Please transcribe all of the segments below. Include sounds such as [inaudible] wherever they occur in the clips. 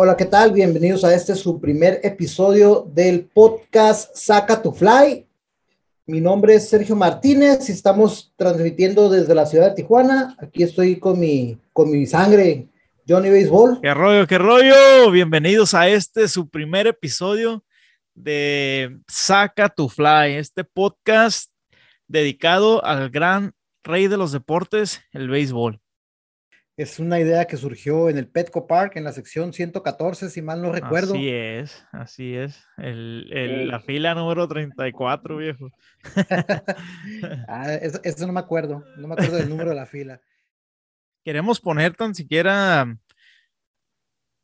Hola, ¿qué tal? Bienvenidos a este su primer episodio del podcast Saca tu Fly. Mi nombre es Sergio Martínez y estamos transmitiendo desde la ciudad de Tijuana. Aquí estoy con mi, con mi sangre, Johnny Baseball. ¿Qué rollo, qué rollo? Bienvenidos a este su primer episodio de Saca tu Fly, este podcast dedicado al gran rey de los deportes, el béisbol. Es una idea que surgió en el Petco Park, en la sección 114, si mal no recuerdo. Así es, así es. la fila número 34, viejo. [laughs] ah, eso, no me acuerdo, no me acuerdo del número de la fila. [laughs] Queremos poner tan siquiera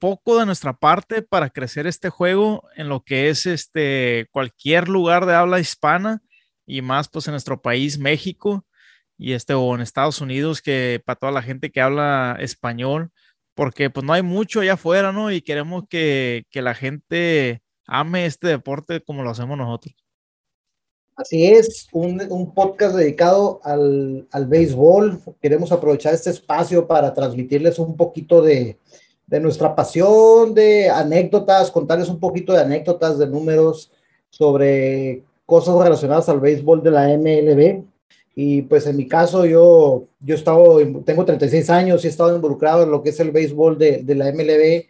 poco de nuestra parte para crecer este juego en lo que es este cualquier lugar de habla hispana y más pues en nuestro país México y este, o en Estados Unidos, que para toda la gente que habla español, porque pues no hay mucho allá afuera, ¿no? Y queremos que, que la gente ame este deporte como lo hacemos nosotros. Así es, un, un podcast dedicado al, al, béisbol. Queremos aprovechar este espacio para transmitirles un poquito de, de, nuestra pasión, de anécdotas, contarles un poquito de anécdotas, de números sobre cosas relacionadas al béisbol de la MLB. Y pues en mi caso yo, yo he estado, tengo 36 años y he estado involucrado en lo que es el béisbol de, de la MLB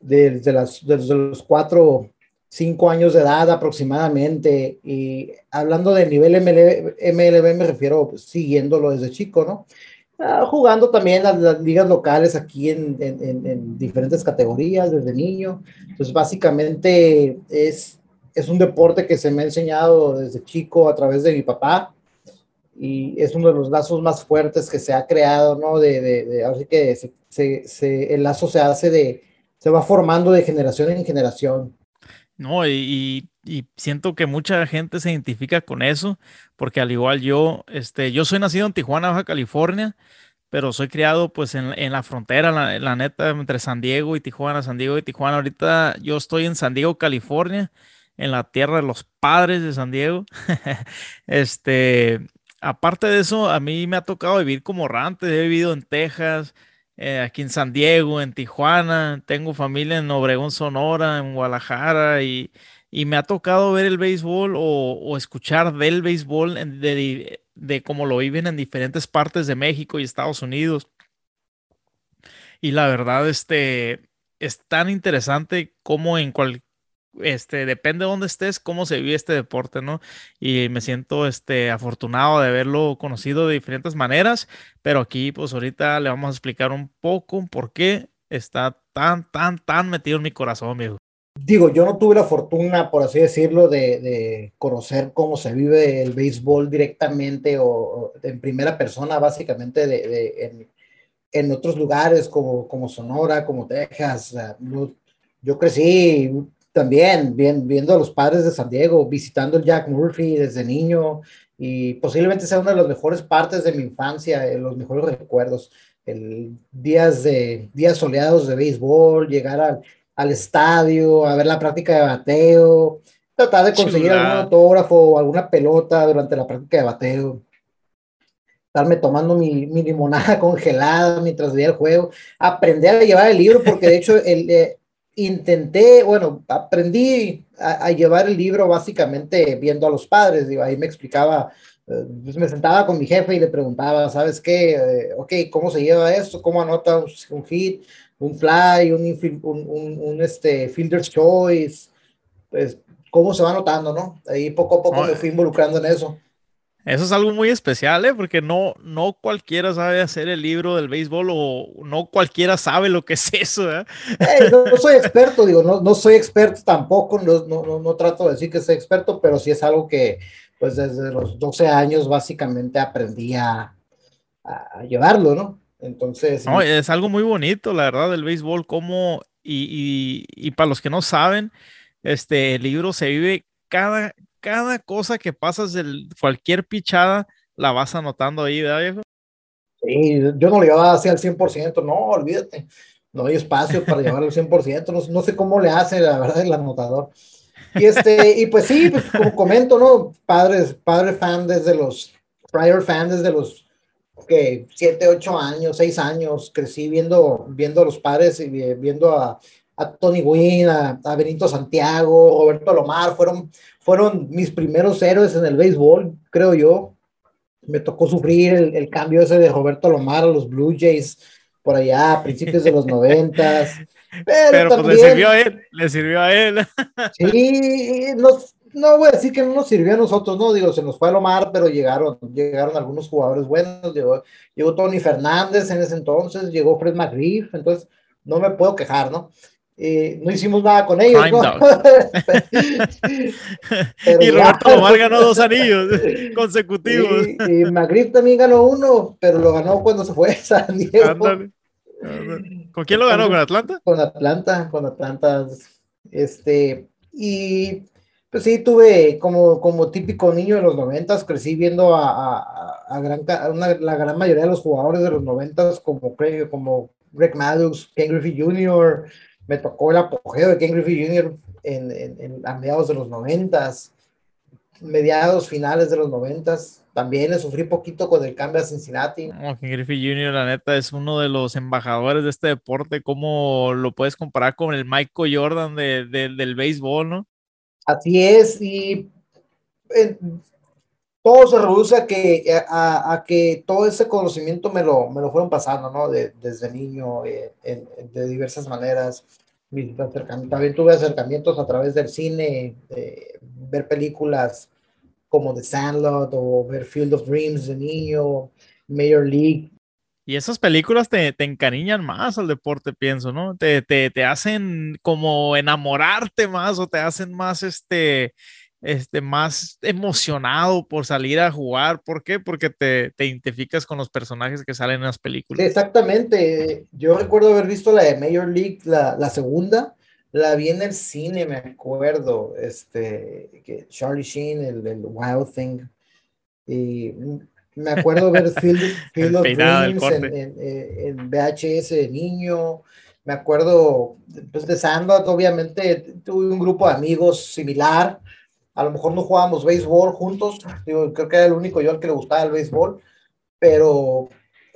desde, las, desde los 4, 5 años de edad aproximadamente. Y hablando de nivel MLB, MLB me refiero pues, siguiéndolo desde chico, ¿no? Ah, jugando también las, las, ligas locales aquí en, en, en, diferentes categorías desde niño. Entonces básicamente es, es un deporte que se me ha enseñado desde chico a través de mi papá y es uno de los lazos más fuertes que se ha creado, ¿no? De, de, de así que se, se, el lazo se hace de, se va formando de generación en generación. No, y, y, siento que mucha gente se identifica con eso, porque al igual yo, este, yo soy nacido en Tijuana, Baja California, pero soy criado pues en, en la frontera, la, la, neta, entre San Diego y Tijuana, San Diego y Tijuana. Ahorita yo estoy en San Diego, California, en la tierra de los padres de San Diego. [laughs] este, aparte de eso, a mí me ha tocado vivir como rante. He vivido en Texas, eh, aquí en San Diego, en Tijuana. Tengo familia en Obregón, Sonora, en Guadalajara y, y me ha tocado ver el béisbol o, o escuchar del béisbol de, de, cómo lo viven en diferentes partes de México y Estados Unidos. Y la verdad, este, es tan interesante como en cualquier este, depende de dónde estés, cómo se vive este deporte, ¿no? Y me siento, este, afortunado de haberlo conocido de diferentes maneras, pero aquí, pues ahorita le vamos a explicar un poco por qué está tan, tan, tan metido en mi corazón, amigo. Digo, yo no tuve la fortuna, por así decirlo, de, de conocer cómo se vive el béisbol directamente o, o en primera persona, básicamente, de, de en, en, otros lugares como, como Sonora, como Texas. Yo, crecí también bien, viendo a los padres de San Diego, visitando el Jack Murphy desde niño y posiblemente sea una de las mejores partes de mi infancia, eh, los mejores recuerdos, el días de días soleados de béisbol, llegar al, al estadio, a ver la práctica de bateo, tratar de conseguir Chula. algún autógrafo o alguna pelota durante la práctica de bateo, estarme tomando mi, mi limonada [laughs] congelada mientras veía el juego, aprender a llevar el libro, porque de hecho el, eh, intenté, bueno, aprendí a, a, llevar el libro básicamente viendo a los padres, digo, ahí me explicaba, eh, pues me sentaba con mi jefe y le preguntaba, ¿sabes qué? Eh, ok, ¿cómo se lleva esto? ¿Cómo anota un, un hit, un fly, un, un, un, este, fielder's choice? Pues, ¿cómo se va anotando, no? Ahí poco a poco oh, me fui involucrando en eso. Eso es algo muy especial, ¿eh? porque no, no cualquiera sabe hacer el libro del béisbol o no cualquiera sabe lo que es eso. ¿eh? Hey, no, no, soy [laughs] experto, digo, no, no soy experto tampoco, no, no, no, trato de decir que soy experto, pero sí es algo que pues desde los 12 años básicamente aprendí a, a llevarlo, ¿no? Entonces... No, es algo muy bonito, la verdad, del béisbol, como, y, y, y para los que no saben, este el libro se vive cada, cada cosa que pasas de cualquier pichada la vas anotando ahí, ¿verdad, viejo? Sí, yo no le llevaba así al 100%, no, olvídate, no hay espacio para llevarlo al 100%, no, no, sé cómo le hace, la verdad, el anotador. Y, este, y pues sí, pues, como comento, ¿no? Padres, padre fan desde los, prior fan desde los, que 7, 8 años, 6 años, crecí viendo, viendo a los padres y viendo a, a Tony Gwynn, a, Benito Santiago, Roberto Lomar, fueron, fueron mis primeros héroes en el béisbol, creo yo. Me tocó sufrir el, cambio ese de Roberto Lomar a los Blue Jays por allá a principios de los noventas. [laughs] Pero, pues le sirvió a él, le sirvió a él. [laughs] sí, no voy a decir que no nos sirvió a nosotros, no, digo, se nos fue a Lomar, pero llegaron, llegaron algunos jugadores buenos, llegó, llegó Tony Fernández en ese entonces, llegó Fred McGriff, entonces no me puedo quejar, ¿no? Eh, no hicimos nada con ellos. ¿no? [laughs] y Roberto Lomar ganó dos anillos [laughs] consecutivos. Y, y también ganó uno, pero lo ganó cuando se fue a [laughs] San Diego. ¿Con quién lo ganó? ¿Con Atlanta? Con Atlanta, con Atlanta. Este, y pues sí, tuve como, como típico niño de los noventas, crecí viendo a, a, gran, la gran mayoría de los jugadores de los noventas como, como Greg Maddox, Ken Griffey Jr., me tocó el apogeo de Ken Griffey Jr. En, en, a mediados de los noventas, mediados, finales de los noventas. También le sufrí poquito con el cambio a Cincinnati. Ken Griffey Jr., la neta, es uno de los embajadores de este deporte. ¿Cómo lo puedes comparar con el Michael Jordan de, del béisbol, no? Así es, y eh, todo se reduce a que, a, que todo ese conocimiento me lo, me lo fueron pasando, ¿no? desde niño, eh, de diversas maneras. También tuve acercamientos a través del cine, de ver películas como The Sandlot o ver Field of Dreams de niño, Major League. Y esas películas te, te encariñan más al deporte, pienso, ¿no? Te, te, te, hacen como enamorarte más o te hacen más, este, este, más emocionado por salir a jugar. ¿Por qué? Porque te, te identificas con los personajes que salen en las películas. Exactamente. Yo recuerdo haber visto la de Major League, la, la segunda, la vi en el cine, me acuerdo, este, que Charlie Sheen, el, el Wild Thing. Y me acuerdo ver [laughs] Field, Field of Dreams en, en, VHS de niño. Me acuerdo, pues de Sandot, obviamente, tuve un grupo de amigos similar. A lo mejor no jugábamos béisbol juntos. Digo, creo que era el único yo al que le gustaba el béisbol. Pero,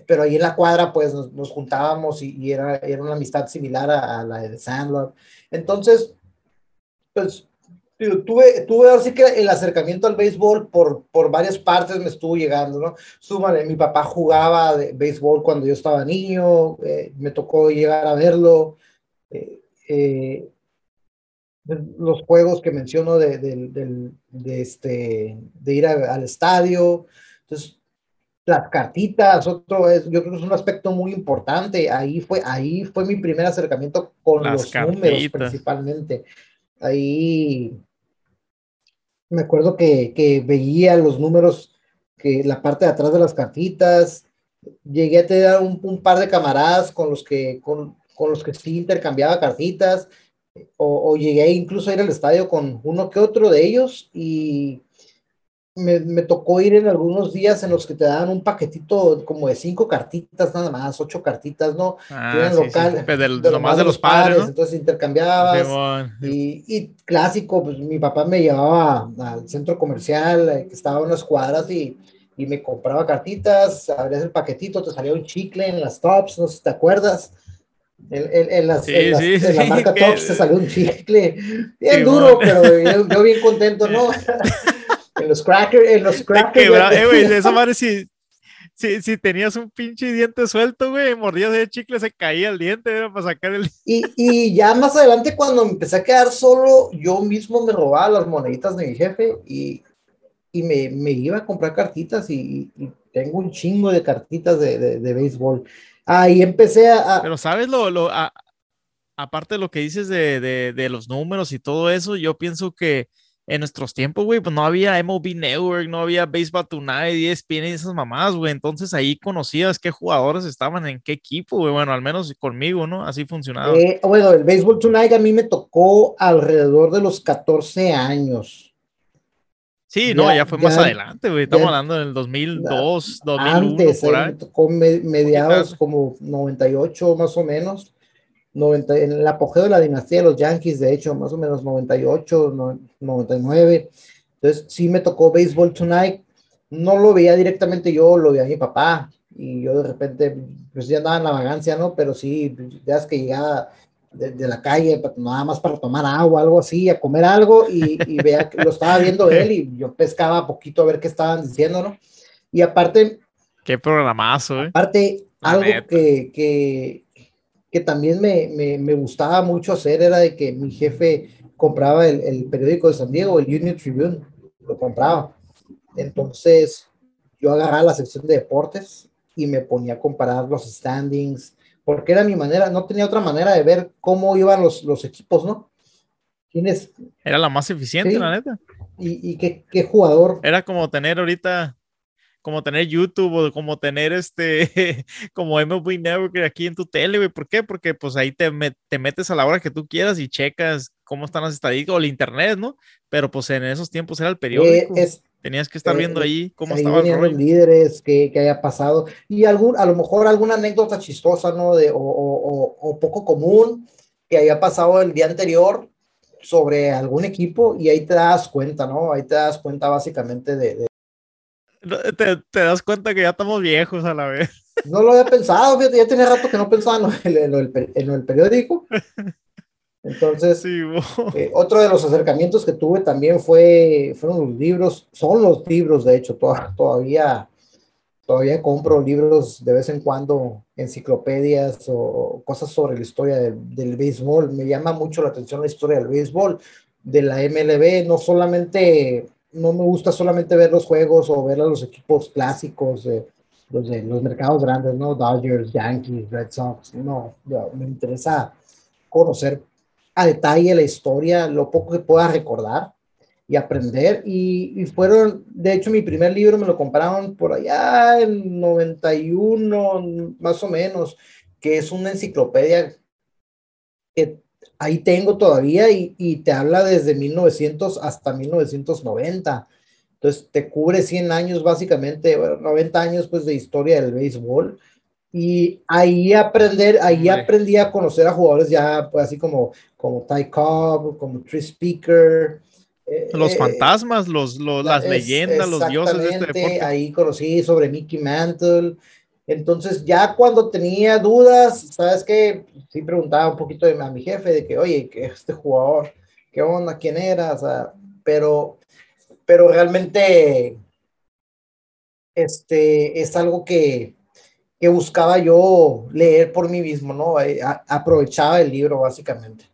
pero ahí en la cuadra, pues nos, juntábamos y, era, era una amistad similar a, a la de Sandlot. Entonces, pues tuve, tuve así que el acercamiento al béisbol por, por varias partes me estuvo llegando, ¿no? Súmale, mi papá jugaba de béisbol cuando yo estaba niño, eh, me tocó llegar a verlo. Eh, eh, los juegos que menciono de, de, de, este, de ir al estadio. Entonces, las cartitas, otro es, yo creo que es un aspecto muy importante. Ahí fue, ahí fue mi primer acercamiento con los números principalmente. Ahí me acuerdo que, que, veía los números, que la parte de atrás de las cartitas, llegué a tener un, un par de camaradas con los que, con, con, los que sí intercambiaba cartitas, o, o, llegué incluso a ir al estadio con uno que otro de ellos y me, me, tocó ir en algunos días en los que te daban un paquetito como de cinco cartitas nada más, ocho cartitas, ¿no? Ah, local, de, lo más de los padres, entonces intercambiabas. y, y, clásico, pues mi papá me llevaba al centro comercial eh, que estaba a unas cuadras y, y me compraba cartitas, abrías el paquetito, te salía un chicle en las tops, no sé si te acuerdas. En, en, las, en, la marca Tops te salió un chicle, bien duro, pero yo, yo bien contento, ¿no? [laughs] En los crackers, en los crackers. eh, esa madre si, si, si, tenías un pinche diente suelto, güey, mordías de chicle, se caía el diente, era para sacar el... Y, y ya más adelante, cuando me empecé a quedar solo, yo mismo me robaba las moneditas de mi jefe y, y me, me iba a comprar cartitas y, y, tengo un chingo de cartitas de, de, de béisbol. Ahí empecé a... Pero sabes lo... lo a, aparte de lo que dices de, de, de los números y todo eso, yo pienso que en nuestros tiempos, güey, pues no había MLB Network, no había Baseball Tonight, ESPN y esas mamás, güey. Entonces ahí conocías qué jugadores estaban en qué equipo, güey. Bueno, al menos conmigo, ¿no? Así funcionaba. Eh, bueno, el Baseball Tonight a mí me tocó alrededor de los 14 años. Sí, no, ya fue más adelante, güey. Estamos hablando del 2002, 2001. Antes, por eh, tocó mediados como 98 más o menos. 90, en el apogeo de la dinastía de los Yankees, de hecho, más o menos 98, 99. Entonces, sí me tocó Baseball Tonight. No lo veía directamente yo, lo veía mi papá. Y yo de repente, pues ya andaba en la vagancia, ¿no? Pero sí, ya es que llegaba de, la calle, nada más para tomar agua, algo así, a comer algo, y, y vea que lo estaba viendo él, y yo pescaba poquito a ver qué estaban diciendo, ¿no? Y aparte... Qué programazo, ¿eh? Aparte, algo que, que, que, también me, me, me, gustaba mucho hacer era de que mi jefe compraba el, el periódico de San Diego, el Union Tribune, lo compraba. Entonces, yo agarraba la sección de deportes y me ponía a comparar los standings, porque era mi manera, no tenía otra manera de ver cómo iban los, los equipos, ¿no? ¿Quiénes? Era la más eficiente, la neta. ¿Y, y qué, qué, jugador? Era como tener ahorita, como tener YouTube o como tener este, [laughs] como MLB Network aquí en tu tele, güey. ¿Por qué? Porque pues ahí te, te metes a la hora que tú quieras y checas cómo están las estadísticas o el internet, ¿no? Pero pues en esos tiempos era el periódico. Eh, es, Tenías que estar eh, viendo ahí cómo ahí estaban los líderes, que, que, haya pasado, y algún, a lo mejor alguna anécdota chistosa, ¿no? De, o, o, o, poco común que haya pasado el día anterior sobre algún equipo, y ahí te das cuenta, ¿no? Ahí te das cuenta básicamente de... de... Te, te, das cuenta que ya estamos viejos a la vez. No lo había pensado, ya tenía rato que no pensaba en lo, en lo, en lo del periódico. [laughs] Entonces, eh, otro de los acercamientos que tuve también fue, fueron los libros, son los libros, de hecho, todavía, todavía compro libros de vez en cuando, enciclopedias o cosas sobre la historia del, del béisbol. Me llama mucho la atención la historia del béisbol, de la MLB, no solamente, no me gusta solamente ver los juegos o ver a los equipos clásicos, los de los mercados grandes, ¿no? Dodgers, Yankees, Red Sox, no, me interesa conocer a detalle la historia, lo poco que pueda recordar y aprender. Y, fueron, de hecho, mi primer libro me lo compraron por allá en 91, más o menos, que es una enciclopedia que ahí tengo todavía y, y te habla desde 1900 hasta 1990. Entonces te cubre 100 años básicamente, bueno, 90 años pues de historia del béisbol y ahí aprender, ahí aprendí a conocer a jugadores ya, pues así como, como Ty Cobb, como Tree Speaker. Eh, los eh, fantasmas, los, los las leyendas, los dioses de este deporte. Ahí conocí sobre Mickey Mantle. Entonces, ya cuando tenía dudas, ¿sabes qué? Sí preguntaba un poquito a mi jefe de que, oye, que este jugador, ¿qué onda? ¿Quién era? O sea, pero, pero realmente, este, es algo que, que buscaba yo leer por mí mismo, ¿no? Eh, aprovechaba el libro básicamente.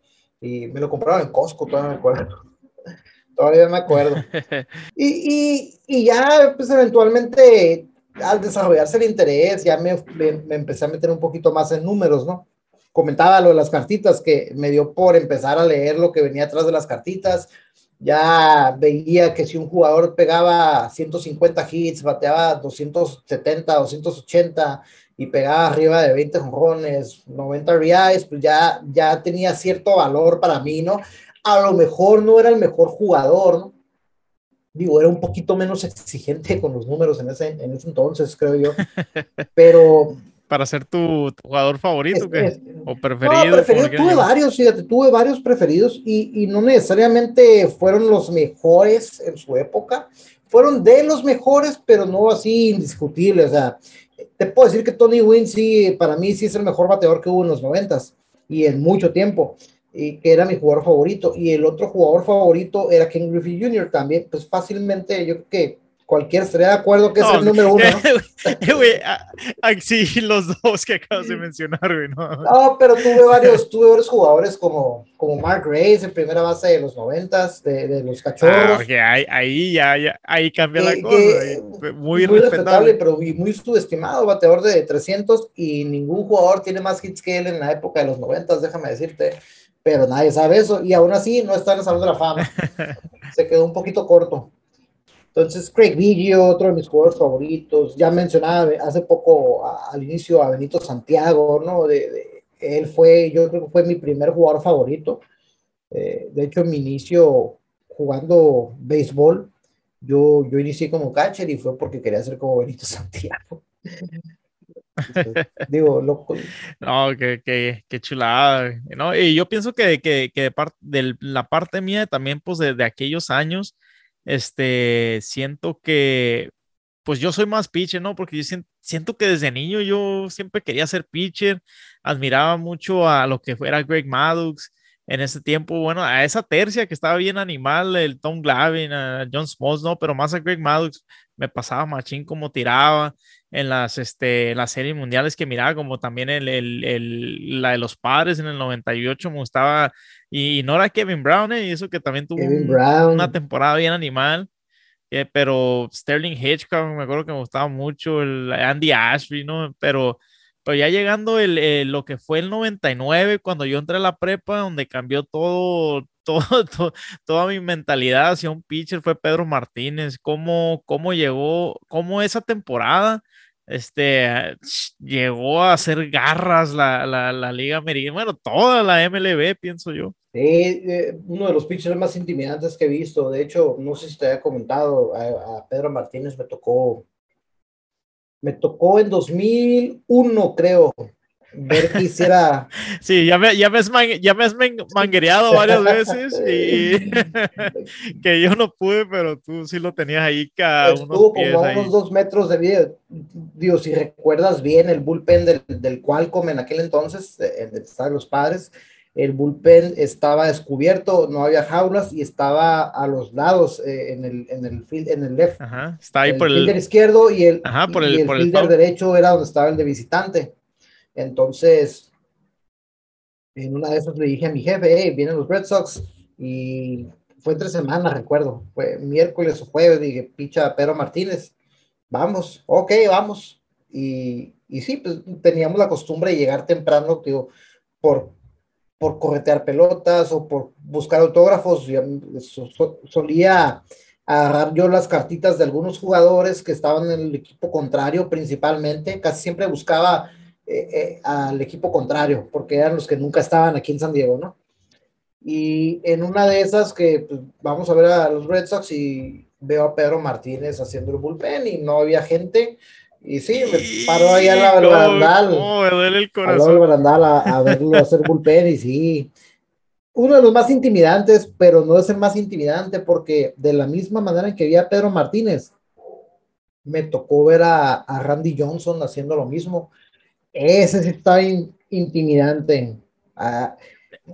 Y me lo compraron en Costco, todavía me acuerdo. [laughs] todavía me acuerdo. [laughs] Y, y, y, ya, pues eventualmente, al desarrollarse el interés, ya me, me, empecé a meter un poquito más en números, ¿no? Comentaba lo de las cartitas, que me dio por empezar a leer lo que venía atrás de las cartitas. Ya veía que si un jugador pegaba 150 hits, bateaba 270, 280 y pegaba arriba de 20 jonrones, 90 RBIs, pues ya, ya tenía cierto valor para mí, ¿no? A lo mejor no era el mejor jugador, ¿no? Digo, era un poquito menos exigente con los números en ese, en ese entonces, creo yo. [laughs] Pero, para ser tu, jugador favorito o preferido. No, preferido tuve varios, fíjate, tuve varios preferidos y, y, no necesariamente fueron los mejores en su época, fueron de los mejores, pero no así indiscutibles. O sea, te puedo decir que Tony Wynn sí, para mí sí es el mejor bateador que hubo en los noventas y en mucho tiempo, y que era mi jugador favorito. Y el otro jugador favorito era Ken Griffey Jr. también, pues fácilmente yo creo que cualquiera estaría de acuerdo que es el número uno. [laughs] ¿no? sí, los dos que acabas de mencionar, güey. No. no, pero tuve varios, tuve varios jugadores como, como Mark Grace en primera base de los noventas, de, de los cachorros. Ah, ahí, ahí, ya, ya, ahí cambia la cosa. muy, muy respetable, pero muy subestimado, bateador de 300 y ningún jugador tiene más hits que él en la época de los noventas, déjame decirte. Pero nadie sabe eso y aún así no está en el Salón de la Fama. [laughs] Se quedó un poquito corto. Entonces, Craig Biggio, otro de mis jugadores favoritos, ya mencionaba hace poco al inicio a Benito Santiago, ¿no? De, él fue, yo creo que fue mi primer jugador favorito. Eh, de hecho, en mi inicio jugando béisbol, yo, yo inicié como catcher y fue porque quería ser como Benito [laughs] Santiago. digo, loco. No, qué, qué, chulada. ¿no? Y yo pienso que, que, que de, parte de la parte mía también, pues de, de aquellos años, este, siento que pues yo soy más pitcher, ¿no? Porque yo siento, que desde niño yo siempre quería ser pitcher, admiraba mucho a lo que fuera Greg Maddux en ese tiempo, bueno, a esa tercia que estaba bien animal, el Tom Glavin, a John Smalls, no, pero más a Greg Maddux, me pasaba machín como tiraba en las, este, las series mundiales que miraba, como también el, el, la de los padres en el 98 me gustaba, y, no era Kevin Brown, ¿eh? y eso que también tuvo una temporada bien animal, eh, pero Sterling Hitchcock, me acuerdo que me gustaba mucho, el Andy Ashby, ¿no? Pero pero ya llegando el, lo que fue el 99, cuando yo entré a la prepa, donde cambió todo, [laughs] todo, toda mi mentalidad hacia un pitcher, fue Pedro Martínez. ¿Cómo, cómo llegó, cómo esa temporada este, llegó a hacer garras la, la, la Liga Americana? Bueno, toda la MLB, pienso yo. Sí, eh, uno de los pitchers más intimidantes que he visto. De hecho, no sé si te había comentado, a Pedro Martínez me tocó me tocó en 2001, creo, ver que hiciera. [laughs] Sí, ya me, ya me, has, ya me has manguereado varias veces y [laughs] que yo no pude, pero tú sí lo tenías ahí cada Estuvo como a unos dos metros de vida. Dios, si recuerdas bien el bullpen del, del Qualcomm en aquel entonces, en el de los padres, el bullpen estaba descubierto, no había jaulas y estaba a los lados eh, en, el, en, el, en el left. Ajá, está ahí el por el izquierdo y el, por el, fielder derecho era donde estaba el de visitante. Entonces, en una de esas le dije a mi jefe, vienen los Red Sox y fue entre semanas, recuerdo, fue miércoles o jueves, dije, picha Pedro Martínez, vamos, ok, vamos. Y, y sí, pues teníamos la costumbre de llegar temprano, digo, por por corretear pelotas o por buscar autógrafos. solía agarrar yo las cartitas de algunos jugadores que estaban en el equipo contrario principalmente. Casi siempre buscaba eh, eh, al equipo contrario porque eran los que nunca estaban aquí en San Diego, ¿no? Y en una de esas que pues, vamos a ver a los Red Sox y veo a Pedro Martínez haciendo el bullpen y no había gente y sí, me paro ahí al del barandal. No, me duele el corazón. barandal a, verlo hacer bullpen y sí. Uno de los más intimidantes, pero no es el más intimidante porque de la misma manera en que vi a Pedro Martínez, me tocó ver a, Randy Johnson haciendo lo mismo. Ese sí está intimidante. Ah,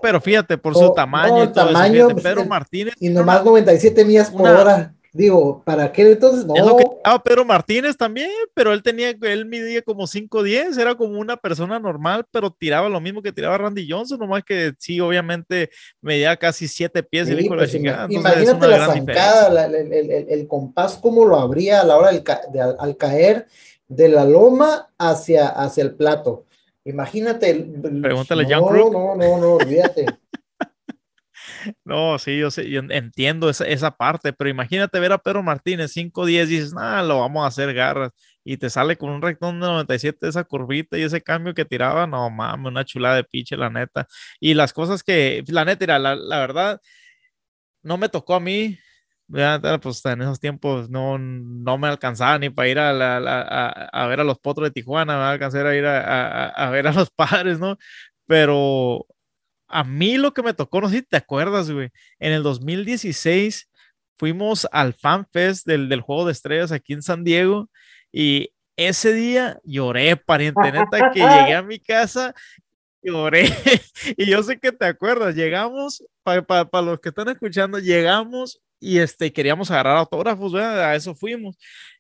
pero fíjate, por su tamaño y tamaño, Pedro Martínez. Y nomás 97 millas por hora. Digo, ¿para qué entonces no? Es lo que Pedro Martínez también, pero él tenía, él midía como 5'10, era como una persona normal, pero tiraba lo mismo que tiraba Randy Johnson, nomás que sí, obviamente medía casi 7 pies y dijo la pues, chingada. Imagínate la zancada, el, el, el, compás, cómo lo abría a la hora de, al caer de la loma hacia, hacia el plato. Imagínate. Pregúntale a John Crook. No, no, no, olvídate. [laughs] No, sí, yo, sé, yo entiendo esa, esa, parte, pero imagínate ver a Pedro Martínez 5-10 y dices, nada, lo vamos a hacer garras. Y te sale con un rectón de 97 esa curvita y ese cambio que tiraba, no mames, una chulada de piche, la neta. Y las cosas que, la neta, la, la verdad, no me tocó a mí, pues en esos tiempos no, no me alcanzaba ni para ir a, la, a, a, ver a los potros de Tijuana, me alcanzar a ir a, a, ver a los [laughs] padres, ¿no? Pero a mí lo que me tocó, no sé si te acuerdas, güey, en el 2016 fuimos al Fan Fest del, del Juego de Estrellas aquí en San Diego y ese día lloré, pariente, neta, que llegué a mi casa, lloré. [laughs] y yo sé que te acuerdas, llegamos, para los que están escuchando, llegamos y este, queríamos agarrar autógrafos, ¿verdad? a eso fuimos.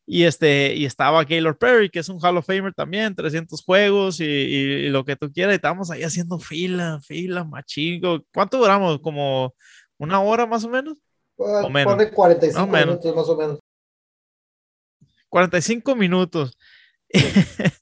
Y, este, y estaba Gaylord Perry, que es un Hall of Famer también, 300 juegos y, y, lo que tú quieras. Y estábamos ahí haciendo fila, fila, machingo. ¿Cuánto duramos? ¿Como una hora más o menos? Pues, o menos. 45 minutos más o menos. 45 minutos. [laughs]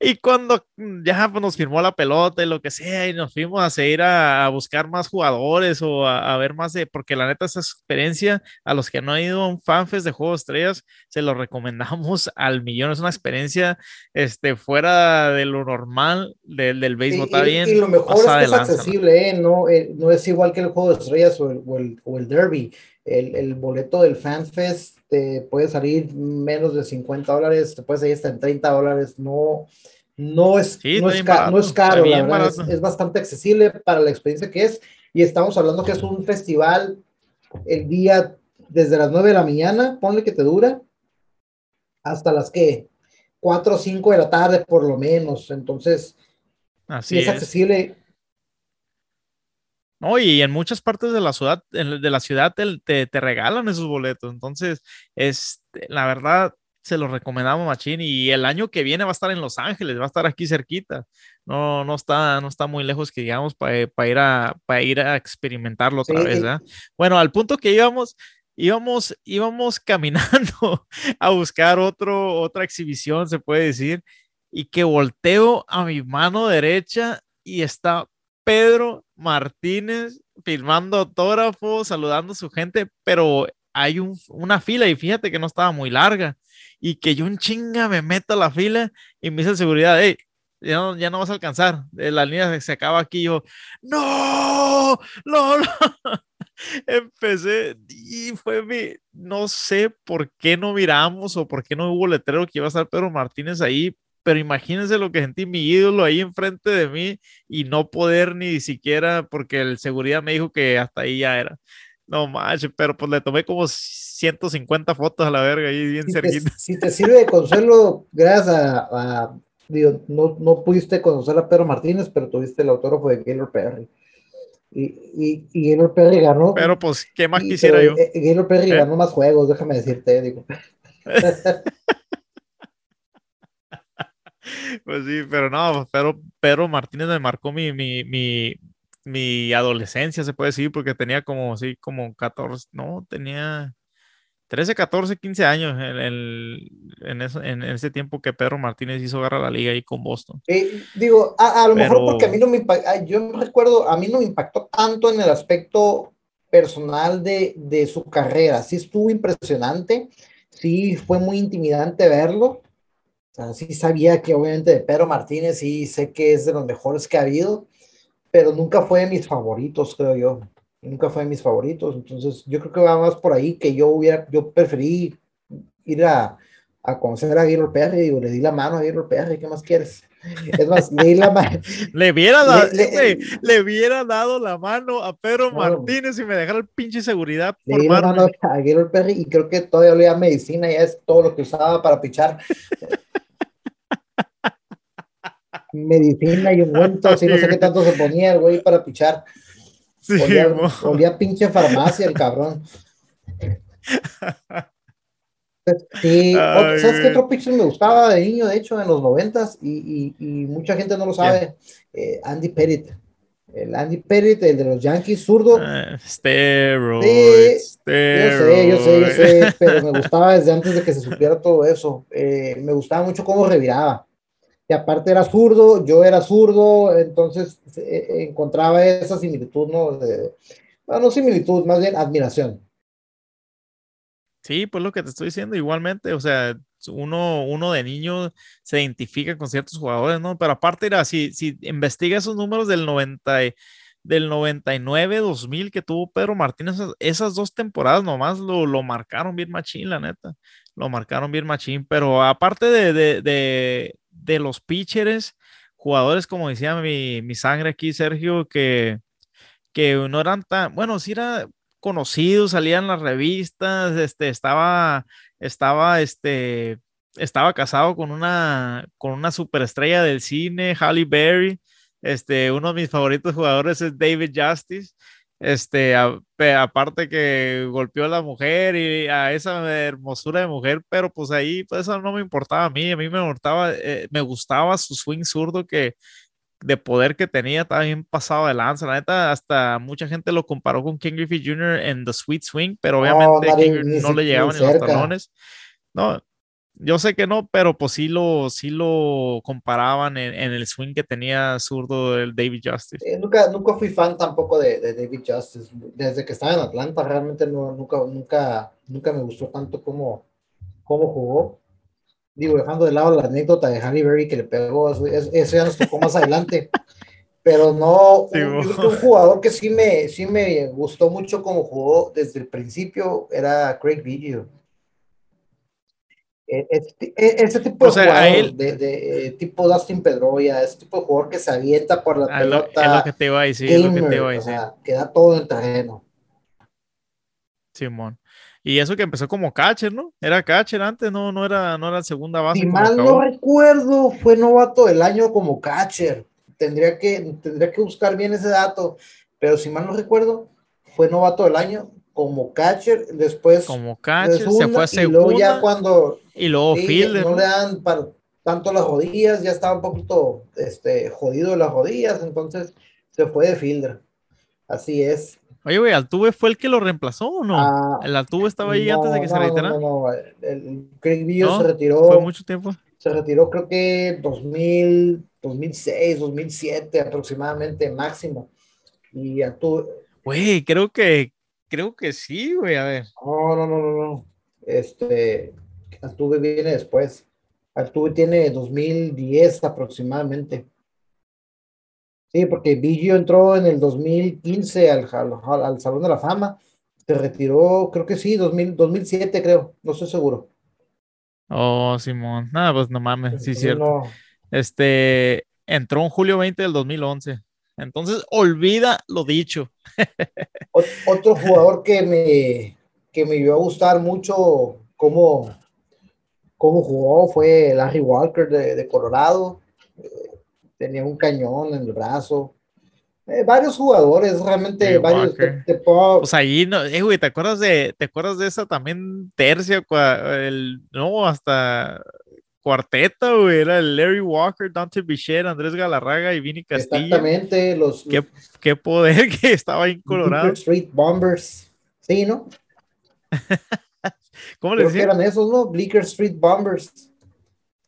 y cuando ya pues, nos firmó la pelota y lo que sea, y nos fuimos a seguir a, buscar más jugadores o a, ver más de, porque la neta, esa experiencia, a los que no han ido a un fanfest de Juegos Estrellas, se lo recomendamos [laughs] al millón. Es una experiencia este, fuera de lo normal del, del béisbol. Está bien. Y lo mejor es que es accesible, ¿eh? No, eh, no es igual que el Juego de Estrellas o el, o el, o el Derby. El, el, boleto del FanFest te puede salir menos de 50 dólares, te puede salir hasta en 30 dólares, no, no, es, no, es, no es caro, la verdad, es, bastante accesible para la experiencia que es, y estamos hablando que es un festival el día desde las 9 de la mañana, ponle que te dura, hasta las que 4 o 5 de la tarde por lo menos. Entonces, Así es, es. accesible. No, y en muchas partes de la ciudad, de la ciudad te, te, regalan esos boletos. Entonces, es, la verdad, se los recomendamos Machín y el año que viene va a estar en Los Ángeles, va a estar aquí cerquita. No, no está, no está muy lejos que digamos para ir a para ir a experimentarlo otra vez, ¿verdad? Bueno, al punto que íbamos, íbamos, íbamos [laughs] caminando a buscar otro, otra exhibición, se puede decir, y que volteo a mi mano derecha y está Pedro Martínez firmando autógrafos, saludando a su gente, pero hay un, una fila y fíjate que no estaba muy larga y que yo un chinga me meto a la fila y me dice seguridad, hey, ya no, ya no vas a alcanzar, la línea se acaba aquí, yo, no, no, no. [laughs] Empecé y fue mi, no sé por qué no miramos o por qué no hubo letrero que iba a estar Pedro Martínez ahí, pero imagínense lo que sentí mi ídolo ahí enfrente de mí y no poder ni siquiera porque el seguridad me dijo que hasta ahí ya era. No manches, pero pues le tomé como 150 fotos a la verga ahí bien si cerquita. Te, si te sirve de consuelo, gracias a, a digo, no, no, pudiste conocer a Pedro Martínez, pero tuviste el autógrafo de Gaylor Perry. Y, y, y Gaylor Perry ganó. Pero pues, ¿qué más y, quisiera yo? Eh, Gaylor Perry ¿Eh? ganó más juegos, déjame decirte, digo. [laughs] pues sí, pero no, pero Pedro Martínez me marcó mi, mi, mi, mi adolescencia, se puede decir, porque tenía como, sí, como 14, no, tenía 13, 14, 15 años en, el, en, eso, en, ese tiempo que Pedro Martínez hizo agarrar la liga ahí con Boston. Eh, digo, a, a lo Pero... mejor porque a mí no me impactó, yo recuerdo, a mí no me impactó tanto en el aspecto personal de, de su carrera, sí estuvo impresionante, sí fue muy intimidante verlo, sea, sí sabía que obviamente de Pedro Martínez, sí sé que es de los mejores que ha habido, pero nunca fue de mis favoritos, creo yo. Nunca fue de mis favoritos. Entonces, yo creo que va más por ahí que yo hubiera, yo preferí ir a, a conocer a Gaylord Perry, digo, le di la mano a Gaylord Perry, ¿qué más quieres? Es más, le di la mano. [laughs] le, hubiera dado, le, le, le, hubiera dado la mano a Pedro no, Martínez y me dejara el pinche seguridad. Le di la mano a Gaylord Perry y creo que todavía olía medicina, ya es todo lo que usaba para pichar. Medicina y ungüentos y no sé qué tanto se ponía el güey para pichar. Sí, olía, olía, pinche farmacia el cabrón. Sí, Ay, ¿sabes qué otro pitcher me gustaba de niño? De hecho, en los noventas, y, y, y, mucha gente no lo sabe, eh, Andy Pettit. El Andy Pettit, el de los Yankees, zurdo. Uh, sí, Yo sé, yo sé, yo sé, pero me gustaba desde antes de que se supiera todo eso. Eh, me gustaba mucho cómo reviraba y aparte era zurdo, yo era zurdo, entonces eh, encontraba esa similitud, ¿no? Bueno, no similitud, más bien admiración. Sí, pues lo que te estoy diciendo, igualmente, o sea, uno, uno de niño se identifica con ciertos jugadores, ¿no? Pero aparte era, si, si investiga esos números del 90, del 99, 2000 que tuvo Pedro Martínez, esas, dos temporadas nomás lo, lo, marcaron bien machín, la neta, lo marcaron bien machín, pero aparte de de los pitchers, jugadores como decía mi, mi sangre aquí, Sergio, que, que no eran tan, bueno, sí era conocidos, salían las revistas, este, estaba, estaba, este, estaba casado con una, con una superestrella del cine, Halle Berry, este, uno de mis favoritos jugadores es David Justice, este, a, aparte que golpeó a la mujer y a esa hermosura de mujer, pero pues ahí, pues eso no me importaba a mí, a mí me importaba, eh, me gustaba su swing zurdo que de poder que tenía, estaba bien pasado de lanza, la neta, hasta mucha gente lo comparó con King Griffey Jr. en The Sweet Swing, pero obviamente no, King ni, no le llegaban ni los talones, no, yo sé que no, pero pues sí lo, sí lo comparaban en, en el swing que tenía zurdo el David Justice. Eh, nunca, nunca fui fan tampoco de, de, David Justice. Desde que estaba en Atlanta, realmente no, nunca, nunca, nunca me gustó tanto cómo, cómo jugó. Digo, dejando de lado la anécdota de Halle Berry que le pegó, eso, eso ya nos tocó más adelante. Pero no, Sí, un, un jugador que sí me, sí me gustó mucho como jugó desde el principio era Craig Biggio. E- Este, e- ese tipo de O sea, a jugador, él- de, de, eh, tipo Dustin Pedroia, ese tipo de jugador que se avienta por la lo- pelota, es lo que te iba a decir, es lo que te iba a o decir. sea, que da todo en el terreno. Simón. Y eso que empezó como catcher, ¿no? Era catcher antes, no, no era, no era segunda base. Si mal no recuerdo, fue novato del año como catcher. Tendría que, tendría que buscar bien ese dato, pero si mal no recuerdo, fue novato del año como catcher, después como catcher, se fue a segunda. Y luego ya cuando y luego fielder, no, le dan para, tanto las rodillas, ya estaba un poquito este, jodido de las rodillas, entonces se fue de fielder. Así es. Oye, güey, ¿Altuve fue el que lo reemplazó o no? Ah, ¿El Altuve estaba ahí antes de que se retirara? No, no, el Craig Billo se retiró. Fue mucho tiempo. Se retiró creo que 2000, 2006, 2007 aproximadamente, máximo. Y Altuve. Güey, creo que, creo que sí, güey, a ver. No, no, no, no, no. Este, Altuve viene después. Altuve tiene 2010 aproximadamente. Sí, porque Biggio entró en el 2015 al, al, Salón de la Fama. Se retiró, creo que sí, 2000, 2007, creo. No estoy seguro. Oh, Simón. Nada, pues no mames, sí, cierto. Este entró en julio 20 del 2011. Entonces, olvida lo dicho. Otro jugador que me, que me iba a gustar mucho cómo, cómo jugó fue Larry Walker de, de Colorado tenía un cañón en el brazo. Eh, varios jugadores, realmente varios. Pues ahí, no, eh, güey, ¿te acuerdas de, te acuerdas de esa también tercia, el, no, hasta cuarteta, güey, era Larry Walker, Dante Bichette, Andrés Galarraga y Vini Castillo. Exactamente, los. Qué, qué poder [laughs] que estaba ahí en Colorado. Street Bombers, sí, ¿no? [laughs] ¿Cómo le decían? eran esos, ¿no? Bleecker Street Bombers.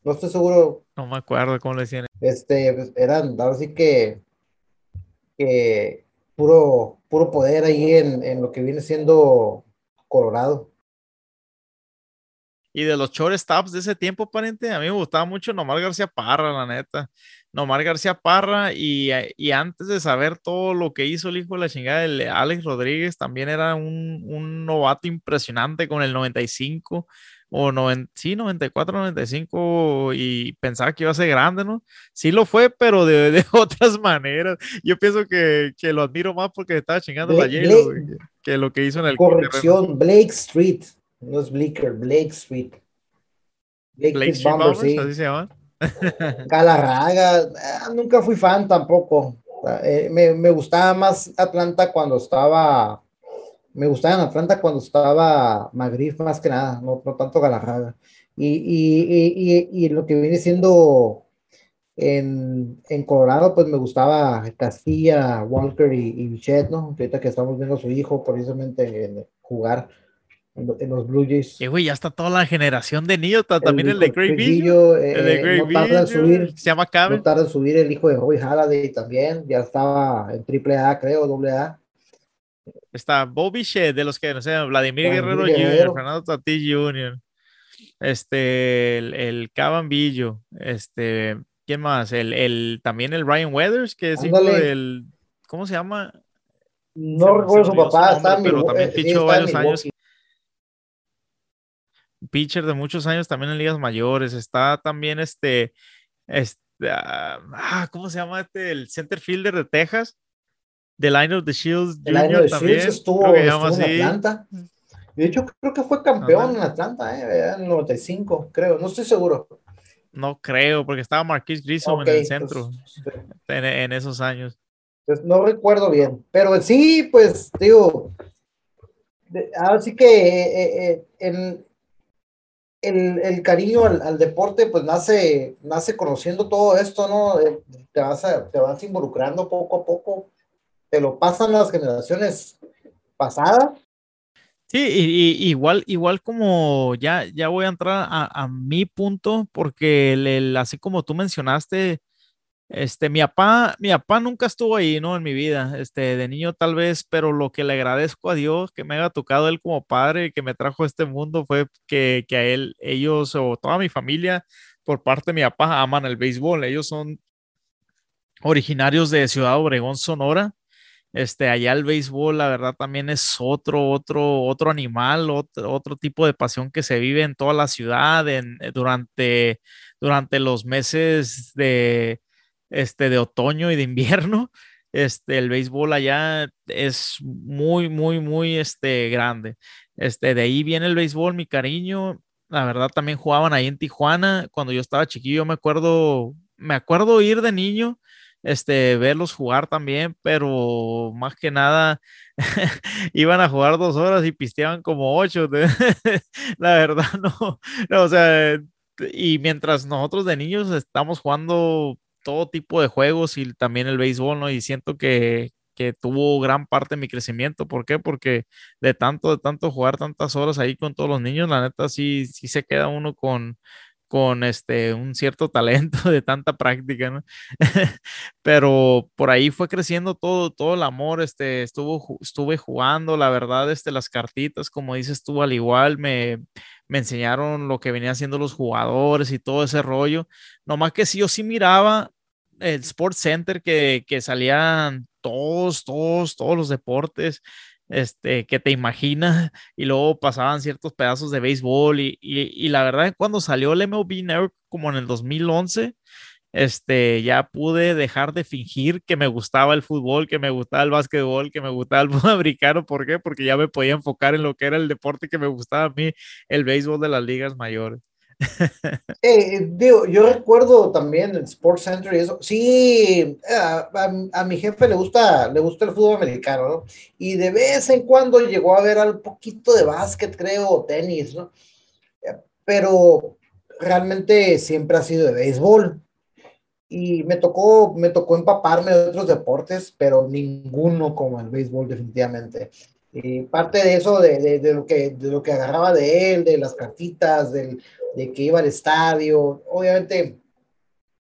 No estoy seguro. No me acuerdo cómo le decían. Este, pues, eran, ahora sí que, que puro, puro poder ahí en, en lo que viene siendo Colorado. Y de los shortstops de ese tiempo, aparente, a mí me gustaba mucho Nomar García Parra, la neta. Nomar García Parra, y, y, antes de saber todo lo que hizo el hijo de la chingada de Alex Rodríguez, también era un, un novato impresionante con el 95 o sí, 94, 95 y pensaba que iba a ser grande, ¿no? Sí lo fue, pero de, de [laughs] otras maneras. Yo pienso que, que, lo admiro más porque estaba chingando la hielo que, lo que hizo en el... Corrección, Blake Street, no es Bleecker, Blake Street. Blake, Street Bombers, sí. así se llama. Galarraga, [laughs] ah, nunca fui fan tampoco. Eh, me, me gustaba más Atlanta cuando estaba me gustaba en Atlanta cuando estaba Magriff más que nada, no, no tanto Galarraga. Y, y, y, y, lo que viene siendo en, en, Colorado, pues me gustaba Castilla, Walker y, Bichette, ¿no? Ahorita que estamos viendo a su hijo precisamente en jugar en, los Blue Jays. Y güey, ya está toda la generación de niños, también el, de Great Villo. el de Great no tarda en subir, se llama Cabe. No tarda en subir el hijo de Roy Halladay también, ya estaba en triple A, creo, doble A. Está Bobby Shea, de los que no sé, Vladimir Guerrero, Jr., Fernando Tatis Jr., este, el, el Cabambillo, este, ¿quién más? El, el, también el Ryan Weathers, que es hijo del, ¿cómo se llama? No recuerdo su papá, está pero también pichó varios años. Pitcher de muchos años también en ligas mayores. Está también este, este ah, ¿cómo se llama este? El center fielder de Texas, The Line of the Shields Junior también. estuvo, en Atlanta. De hecho, creo que fue campeón en Atlanta, ¿eh? en el 95, creo. No estoy seguro. No creo, porque estaba Marquis Grissom en el centro pues, en, esos años. Pues no recuerdo bien, pero sí, pues digo, ahora sí que eh, eh, el, el, cariño al, deporte pues nace, nace conociendo todo esto, ¿no? Eh, te vas, te vas involucrando poco a poco te lo pasan las generaciones pasadas. Sí, y, igual, igual como ya, ya voy a entrar a, mi punto, porque el, así como tú mencionaste, este, mi papá, mi papá nunca estuvo ahí, ¿no? En mi vida, este, de niño tal vez, pero lo que le agradezco a Dios que me haya tocado él como padre, que me trajo a este mundo, fue que, que a él, ellos o toda mi familia, por parte de mi papá, aman el béisbol. Ellos son originarios de Ciudad Obregón, Sonora, este, allá el béisbol, la verdad, también es otro, otro, otro animal, otro, tipo de pasión que se vive en toda la ciudad durante, durante los meses de, este, de otoño y de invierno. [laughs] Este, el béisbol allá es muy, muy, muy este, grande. Este, de ahí viene el béisbol, mi cariño. La verdad, también jugaban ahí en Tijuana. Cuando yo estaba chiquillo, me acuerdo, me acuerdo ir de niño, este, verlos jugar también, pero más que nada [laughs] iban a jugar dos horas y pisteaban como ocho. [laughs] la verdad, no, no, o sea, y mientras nosotros de niños estamos jugando todo tipo de juegos y también el béisbol, ¿no? Y siento que, que tuvo gran parte de mi crecimiento. ¿Por qué? Porque de tanto, de tanto jugar tantas horas ahí con todos los niños, la neta sí, sí se queda uno con, con este, un cierto talento [laughs] de tanta práctica, ¿no? [laughs] Pero por ahí fue creciendo todo, todo el amor, este, estuvo, estuve jugando, la verdad, este, las cartitas, como dices tú, al igual, me, me enseñaron lo que venían haciendo los jugadores y todo ese rollo. Nomás que si yo sí miraba el Sports Center que, que salían todos, todos, todos los deportes este, que te imaginas, [laughs] y luego pasaban ciertos pedazos de béisbol, y, y, y la verdad, cuando salió el MLB Network, como en el 2011, este, ya pude dejar de fingir que me gustaba el fútbol, que me gustaba el básquetbol, que me gustaba el [laughs] fútbol americano. ¿Por qué? Porque ya me podía enfocar en lo que era el deporte que me gustaba a mí, el béisbol de las ligas mayores. [laughs] Eh, digo, yo recuerdo también el Sports Center y eso. Sí, a, mi jefe le gusta, le gusta el fútbol americano, ¿no? Y de vez en cuando llegó a ver un poquito de básquet, creo, o tenis, ¿no? Pero realmente siempre ha sido de béisbol. Y me tocó, me tocó empaparme de otros deportes, pero ninguno como el béisbol, definitivamente. Y parte de eso, de, de, lo que, de lo que agarraba de él, de las cartitas, del, de que iba al estadio, obviamente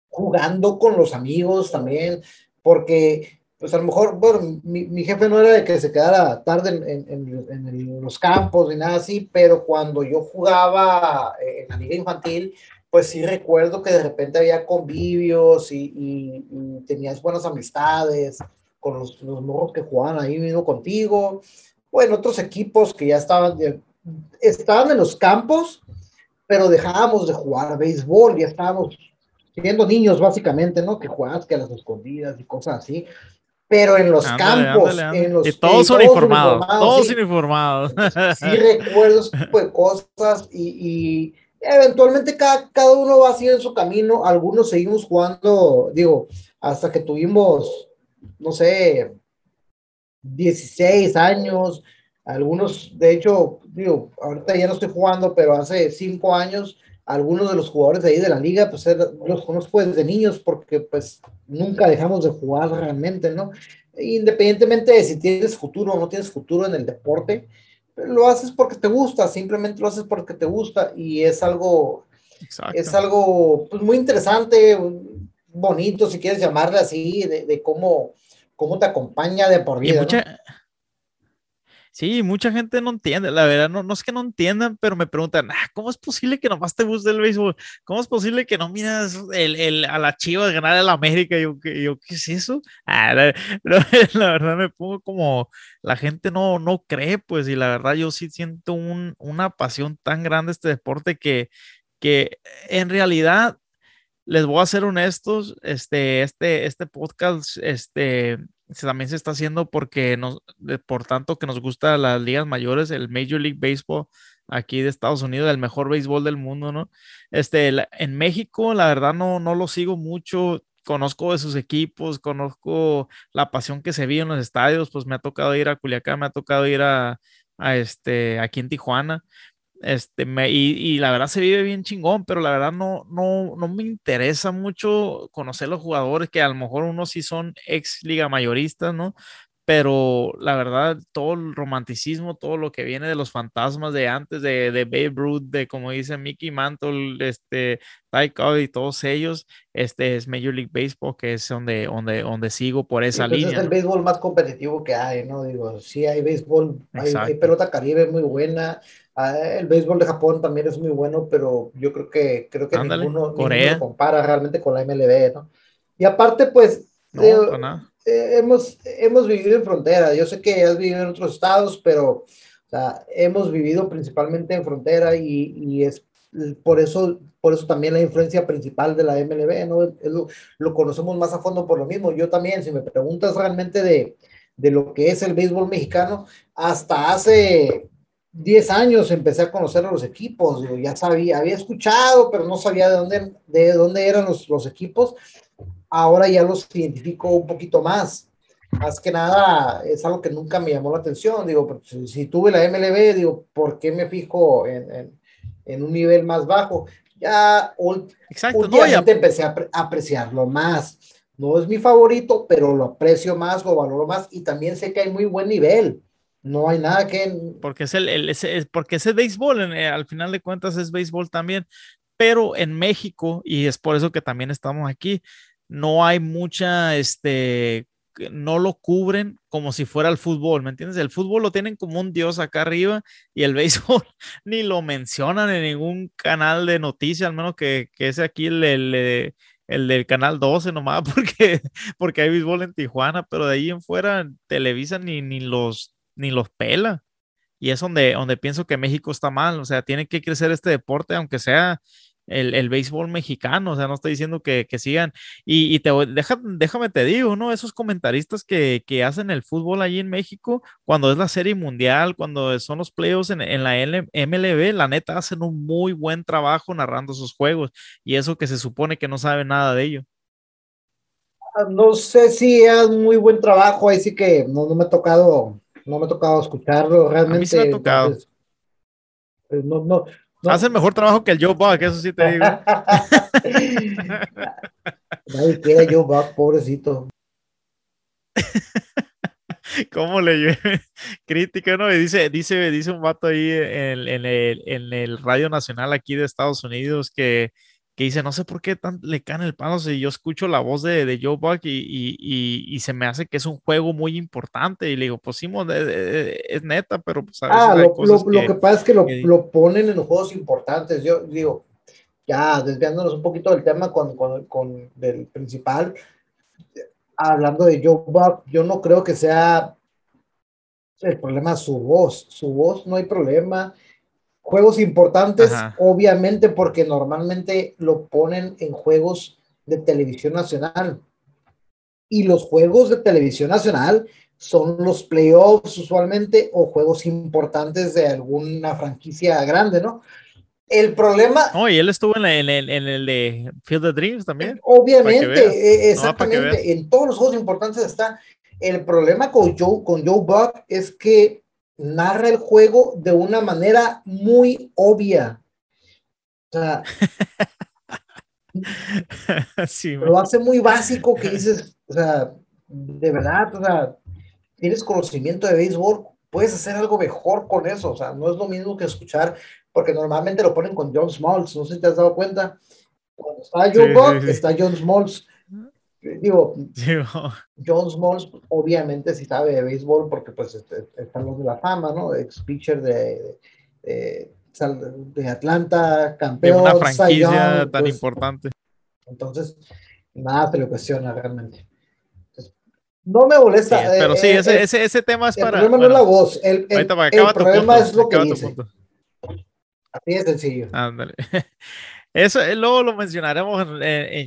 jugando con los amigos también, porque pues a lo mejor, bueno, mi, mi jefe no era de que se quedara tarde en, en, en, los campos ni nada así, pero cuando yo jugaba en la liga infantil, pues sí recuerdo que de repente había convivios y, y, y tenías buenas amistades con los, los morros que jugaban ahí mismo contigo, o en otros equipos que ya estaban, estaban en los campos, pero dejábamos de jugar béisbol, ya estábamos siendo niños básicamente, ¿no? Que jugabas que a las escondidas y cosas así. Pero en los campos, en los y todos uniformados, todos uniformados. Sí, recuerdo ese tipo de cosas y, y eventualmente cada, cada uno va haciendo su camino. Algunos seguimos jugando, digo, hasta que tuvimos, no sé, 16 años, algunos, de hecho, digo, ahorita ya no estoy jugando, pero hace cinco años, algunos de los jugadores de ahí de la liga, pues los conozco desde niños porque pues nunca dejamos de jugar realmente, ¿no? Independientemente de si tienes futuro o no tienes futuro en el deporte, lo haces porque te gusta, simplemente lo haces porque te gusta y es algo, Exacto. es algo pues, muy interesante, bonito, si quieres llamarle así, de, de cómo, cómo te acompaña de por vida. Y mucha, ¿no? Sí, mucha gente no entiende, la verdad, no, no es que no entiendan, pero me preguntan, ah, ¿cómo es posible que nomás te guste el béisbol? ¿Cómo es posible que no miras el, el, a la chiva de ganar el América? Y yo, yo, ¿qué es eso? Ah, la, [laughs] la, la, verdad me pongo como, la gente no, no cree, pues, y la verdad yo sí siento un, una pasión tan grande este deporte que, que en realidad les voy a ser honestos, este, este, este podcast, este, también se está haciendo porque nos, por tanto que nos gusta las ligas mayores, el Major League Baseball aquí de Estados Unidos, el mejor béisbol del mundo, ¿no? Este, en México, la verdad no, no lo sigo mucho, conozco de sus equipos, conozco la pasión que se vive en los estadios, pues me ha tocado ir a Culiacán, me ha tocado ir a, a este, aquí en Tijuana, este, me, y, y, la verdad se vive bien chingón, pero la verdad no, no, no me interesa mucho conocer los jugadores, que a lo mejor unos sí son ex liga mayoristas, ¿no? Pero la verdad, todo el romanticismo, todo lo que viene de los fantasmas de antes, de, de Babe Ruth, de como dice Mickey Mantle, este, Ty Cobb y todos ellos, este es Major League Baseball, que es donde, donde, donde sigo por esa pues línea. Es el ¿no? béisbol más competitivo que hay, ¿no? Digo, sí hay béisbol, hay, hay pelota caribe muy buena, Ah, el béisbol de Japón también es muy bueno, pero yo creo que creo que Ándale, ninguno, Corea. ninguno compara realmente con la MLB, ¿no? Y aparte, pues, No, eh. Eh, hemos, hemos vivido en frontera. Yo sé que has vivido en otros estados, pero o sea, hemos vivido principalmente en frontera y, y es por eso, por eso también la influencia principal de la MLB, ¿no? Lo, lo, conocemos más a fondo por lo mismo. Yo también, si me preguntas realmente de, de lo que es el béisbol mexicano, hasta hace 10 años empecé a conocer a los equipos, digo, ya sabía, había escuchado, pero no sabía de dónde, de dónde eran los, los equipos. Ahora ya los identifico un poquito más. Más que nada, es algo que nunca me llamó la atención. Digo, pues, si, tuve la MLB, digo, ¿por qué me fijo en, en, en un nivel más bajo? Ya Exacto, últimamente empecé a, apreciarlo más. No es mi favorito, pero lo aprecio más, lo valoro más y también sé que hay muy buen nivel no hay nada que. Porque es el, el ese, porque ese béisbol, eh, al final de cuentas es béisbol también, pero en México, y es por eso que también estamos aquí, no hay mucha, este, no lo cubren como si fuera el fútbol, ¿me entiendes? El fútbol lo tienen como un dios acá arriba y el [laughs] béisbol ni lo mencionan en ningún canal de noticias, al menos que, que ese aquí el, el, el del canal 12 nomás, [laughs] porque, porque hay béisbol en Tijuana, pero de ahí en fuera Televisa ni, ni los ni los pela. Y es donde, donde pienso que México está mal. O sea, tiene que crecer este deporte, aunque sea el, el béisbol mexicano. O sea, no estoy diciendo que, que sigan. Y, y te, deja, déjame te digo, ¿no? Esos comentaristas que, que, hacen el fútbol allí en México, cuando es la serie mundial, cuando son los playoffs en, en la MLB, la neta hacen un muy buen trabajo narrando sus juegos. Y eso que se supone que no sabe nada de ello ah, no sé si es muy buen trabajo, ahí sí que no, no me ha tocado no me ha tocado escucharlo realmente. A mí sí me ha tocado. Pues, no, no, Hace mejor trabajo que el Joe Buck, eso sí te digo. [laughs] Nadie quiere Joe Buck, pobrecito. [laughs] ¿Cómo le llueve? [laughs] Crítica, ¿no? Y dice, dice, dice un vato ahí en, en, el, en el Radio Nacional aquí de Estados Unidos que que dice, no sé por qué tan, le caen el palo si yo escucho la voz de, de Joe Buck y, y, y, se me hace que es un juego muy importante. Y le digo, pues sí, es, neta, pero pues ah, lo, lo, que, pasa es que lo, lo, ponen en los juegos importantes. Yo digo, ya desviándonos un poquito del tema con, con, con del principal, hablando de Joe Buck, yo no creo que sea el problema su voz. Su voz no hay problema Juegos importantes, obviamente, porque normalmente lo ponen en juegos de televisión nacional. Y los juegos de televisión nacional son los playoffs usualmente o juegos importantes de alguna franquicia grande, ¿no? El problema. No, y él estuvo en, el, en el de Field of Dreams también. Obviamente, e, exactamente. en todos los juegos importantes está. El problema con Joe, con Joe Buck es que narra el juego de una manera muy obvia. O sea, [laughs] lo hace muy básico que dices, o sea, de verdad, o sea, tienes conocimiento de béisbol, puedes hacer algo mejor con eso, o sea, no es lo mismo que escuchar, porque normalmente lo ponen con John Smalls, no sé si te has dado cuenta, cuando está Joe está John Smalls, Digo, John Smalls obviamente sí sabe de béisbol porque pues este, están los de la fama, ¿no? Ex pitcher de, de, de, Atlanta, campeón. De una franquicia tan pues, importante. Entonces, nada te lo cuestiona realmente. no me molesta. pero sí, eh, ese, eh, ese, ese, tema es el para. El problema no es la voz, el, el, el problema es lo que dice. Así de sencillo. Ándale. [laughs] Eso eh, luego lo mencionaremos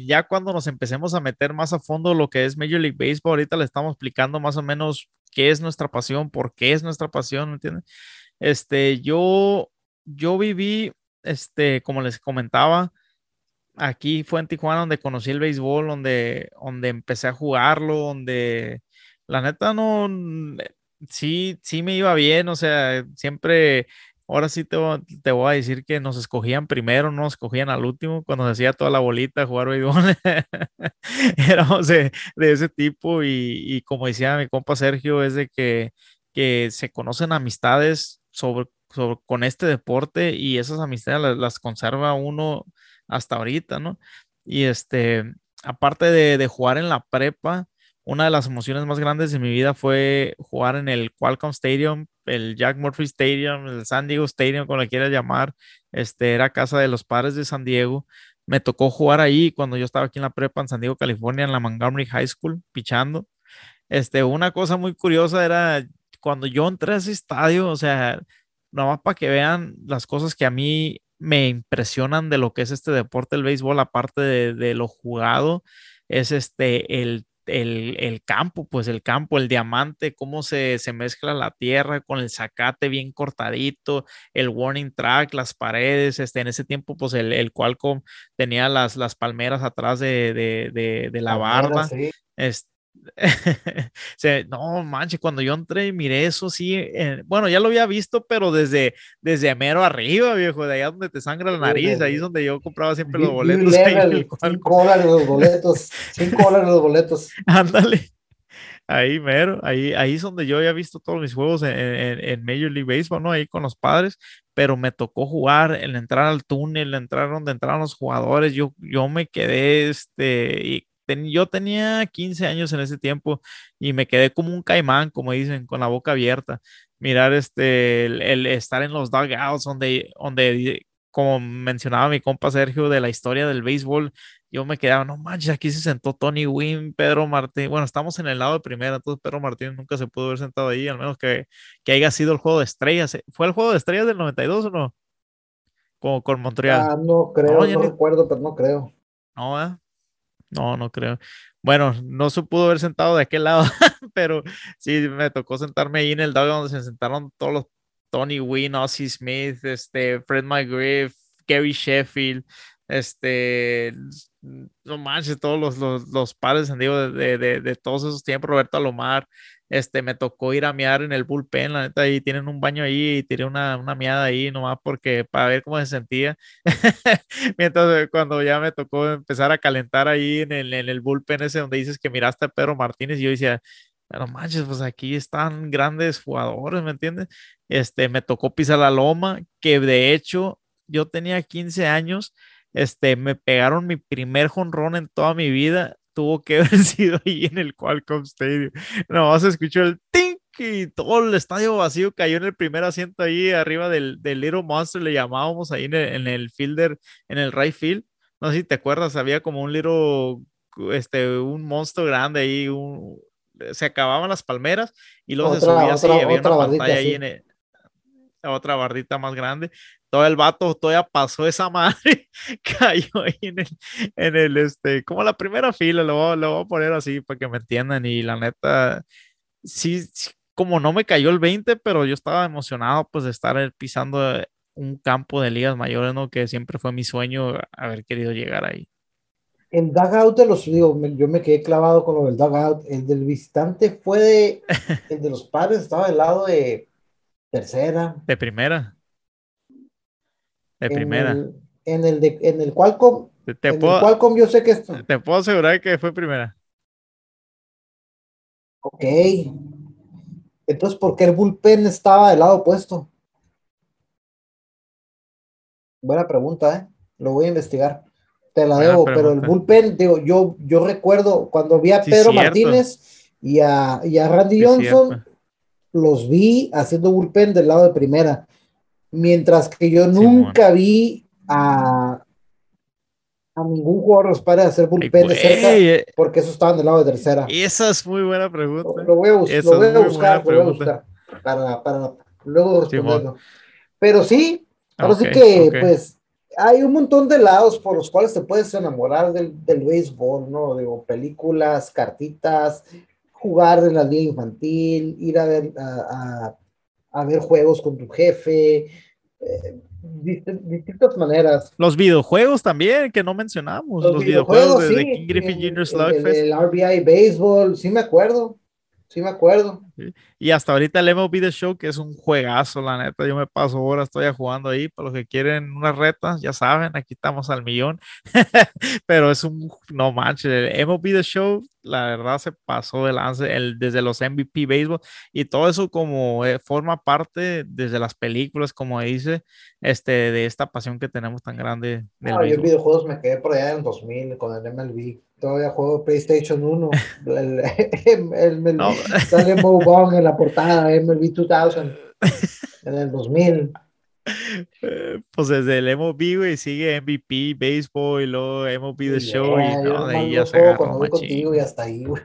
ya cuando nos empecemos a meter más a fondo lo que es Major League Baseball. Ahorita le estamos explicando más o menos qué es nuestra pasión, por qué es nuestra pasión, ¿entiendes? Este, yo, yo viví, este, como les comentaba, aquí fue en Tijuana donde conocí el béisbol, donde, donde empecé a jugarlo, donde la neta no, sí, sí me iba bien, o sea, siempre Ahora sí te, te, voy a decir que nos escogían primero, no nos escogían al último, cuando se hacía toda la bolita jugar béisbol. [laughs] Éramos de, ese tipo y, como decía mi compa Sergio, es de que, se conocen amistades con este deporte y esas amistades las, las, conserva uno hasta ahorita, ¿no? Y este, aparte de, de jugar en la prepa, una de las emociones más grandes de mi vida fue jugar en el Qualcomm Stadium, el Jack Murphy Stadium, el San Diego Stadium, como le quieras llamar. Este era casa de los padres de San Diego. Me tocó jugar ahí cuando yo estaba aquí en la prepa en San Diego, California, en la Montgomery High School, pichando. Este, una cosa muy curiosa era cuando yo entré a ese estadio, o sea, nomás para que vean las cosas que a mí me impresionan de lo que es este deporte, el béisbol, aparte de, de lo jugado, es este, el el, campo, pues el campo, el diamante, cómo se, se, mezcla la tierra con el zacate bien cortadito, el warning track, las paredes, este, en ese tiempo, pues el, el Qualcomm tenía las, las palmeras atrás de, de, la barba. Este, [laughs] no manches, cuando yo entré y miré eso, sí, eh, bueno, ya lo había visto, pero desde, desde mero arriba, viejo, de allá donde te sangra la nariz, ahí es donde yo compraba siempre los boletos. [laughs] cinco dólares los boletos, cinco dólares los boletos. [laughs] Ándale. Ahí, mero, ahí, ahí es donde yo había visto todos mis juegos en, en, Major League Baseball, ¿no? Ahí con los padres, pero me tocó jugar, el entrar al túnel, el entrar donde entraron los jugadores, yo, yo me quedé, este, y yo tenía 15 años en ese tiempo y me quedé como un caimán, como dicen, con la boca abierta. Mirar este, el, estar en los dugouts donde, donde, como mencionaba mi compa Sergio, de la historia del béisbol, yo me quedaba, no manches, aquí se sentó Tony Wynn, Pedro Martín. Bueno, estamos en el lado de primera, entonces Pedro Martín nunca se pudo haber sentado ahí, al menos que, que haya sido el juego de estrellas. ¿Fue el juego de estrellas del 92 o no? Como con Montreal. Ah, no creo, no, recuerdo, pero no creo. No, ¿eh? No, no creo. Bueno, no se pudo haber sentado de aquel lado, [laughs] pero sí me tocó sentarme ahí en el dog donde se sentaron todos los Tony Wynn, Ozzy Smith, este, Fred McGriff, Gary Sheffield, este, no manches, todos los, los, los padres de, de, de, todos esos tiempos, Roberto Alomar, este, me tocó ir a miar en el bullpen, la neta, ahí tienen un baño ahí y tiré una, una miada ahí nomás porque, para ver cómo se sentía. [laughs] Mientras cuando ya me tocó empezar a calentar ahí en el, en el bullpen ese donde dices que miraste a Pedro Martínez, y yo decía, no manches, pues aquí están grandes jugadores, ¿me entiendes? Este, me tocó pisar la loma, que de hecho yo tenía 15 años, este, me pegaron mi primer jonrón en toda mi vida tuvo que [laughs] haber sido ahí en el Qualcomm Stadium. No, vas a escuchar el tink y todo el estadio vacío cayó en el primer asiento ahí arriba del, del Little Monster, le llamábamos ahí en el, en el, fielder, en el right field. No sé si te acuerdas, había como un Little, este, un monstruo grande ahí, un, se acababan las palmeras y luego se subía así, había una pantalla ahí en otra bardita más grande todo el vato todavía pasó esa madre, [laughs] cayó ahí en el, en el, este, como la primera fila, lo voy, lo voy a poner así para que me entiendan y la neta, sí, como no me cayó el 20, pero yo estaba emocionado pues de estar pisando un campo de ligas mayores, ¿no? Que siempre fue mi sueño haber querido llegar ahí. El dugout de los, digo, yo me quedé clavado con lo del dugout. El del visitante fue de, [laughs] el de los padres, estaba del lado de tercera. De primera. De primera. en el, de, en el Qualcomm. Te, en puedo, el Qualcomm yo sé que esto. Te puedo asegurar que fue primera. Ok. Entonces, ¿por qué el bullpen estaba del lado opuesto? Buena pregunta, ¿eh? Lo voy a investigar. Te la debo, pero el bullpen, digo, yo, yo recuerdo cuando vi a Pedro Martínez y a, y a Randy Johnson, los vi haciendo bullpen del lado de primera. Mientras que yo nunca vi a, a ningún jugador de los padres hacer bullpen de cerca, eh. porque esos estaban del lado de tercera. Esa es muy buena pregunta. Lo, voy a, buscar, lo voy a buscar, lo voy a buscar para, para luego responderlo. Pero sí, ahora sí que, pues, hay un montón de lados por los cuales te puedes enamorar del, del béisbol, ¿no? Digo, películas, cartitas, jugar en la liga infantil, ir a ver a a ver juegos con tu jefe, eh, distintas maneras. Los videojuegos también, que no mencionamos. Los, videojuegos, de, King Griffin Jr. Slugfest. El, el, RBI Baseball, sí me acuerdo. Sí me acuerdo. Y hasta ahorita el MLB The Show, que es un juegazo, la neta. Yo me paso horas, estoy jugando ahí. Para los que quieren unas retas, ya saben, aquí estamos al millón. [laughs] Pero es un, no manches, el MLB The Show, la verdad se pasó de lance el, desde los MVP Baseball y todo eso como eh, forma parte desde las películas, como dice, este, de esta pasión que tenemos tan grande. Del no, yo en videojuegos me quedé por allá en 2000 con el MLB todavía juego PlayStation 1. [laughs] el, el, Sale Mo Bong en la portada de MLB 2000 [laughs] en el 2000. Pues desde el MLB, güey, sigue MVP, Baseball y luego MLB The Show. y no, ahí ya se agarró contigo y hasta ahí, güey.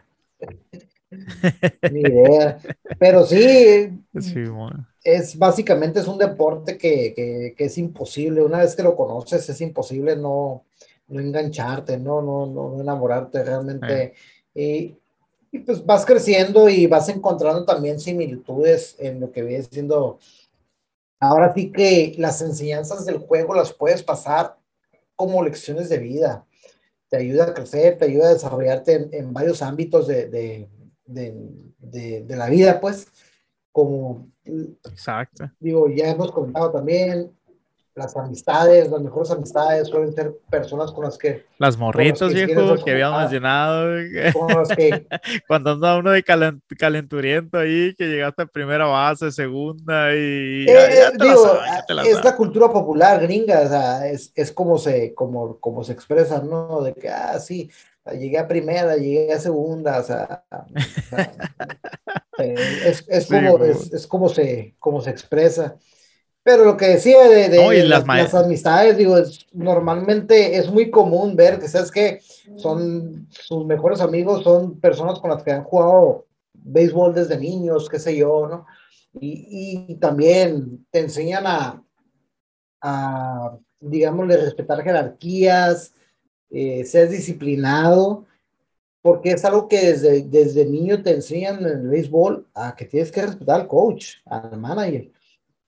[laughs] Ni idea. Pero sí, sí es básicamente es un deporte que, que, que, es imposible. Una vez que lo conoces, es imposible no, no engancharte, no, no, no, enamorarte realmente. Y Y pues vas creciendo y vas encontrando también similitudes en lo que viene siendo. Ahora sí que las enseñanzas del juego las puedes pasar como lecciones de vida. Te ayuda a crecer, te ayuda a desarrollarte en, varios ámbitos de, de, de, de, la vida, pues, como... Exacto. Digo, ya hemos comentado también, las amistades, las mejores amistades suelen ser personas con las que... Las morritas, viejo, que habíamos mencionado. que... [laughs] Cuando anda uno de calenturiento ahí, que llegaste a primera base, segunda y... digo, es la cultura popular gringa, o sea, es, es como, se, como, como se expresa, ¿no? De que, ah, sí, llegué a primera, llegué a segunda, o sea, [laughs] eh, es, es, como, es, es, como, se, como se expresa. Pero lo que decía de, las, amistades, digo, normalmente es muy común ver que, ¿sabes que Son sus mejores amigos, son personas con las que han jugado béisbol desde niños, qué sé yo, ¿no? Y, también te enseñan a, a digámosle, respetar jerarquías, eh, ser disciplinado, porque es algo que desde, desde niño te enseñan en el béisbol a que tienes que respetar al coach, al manager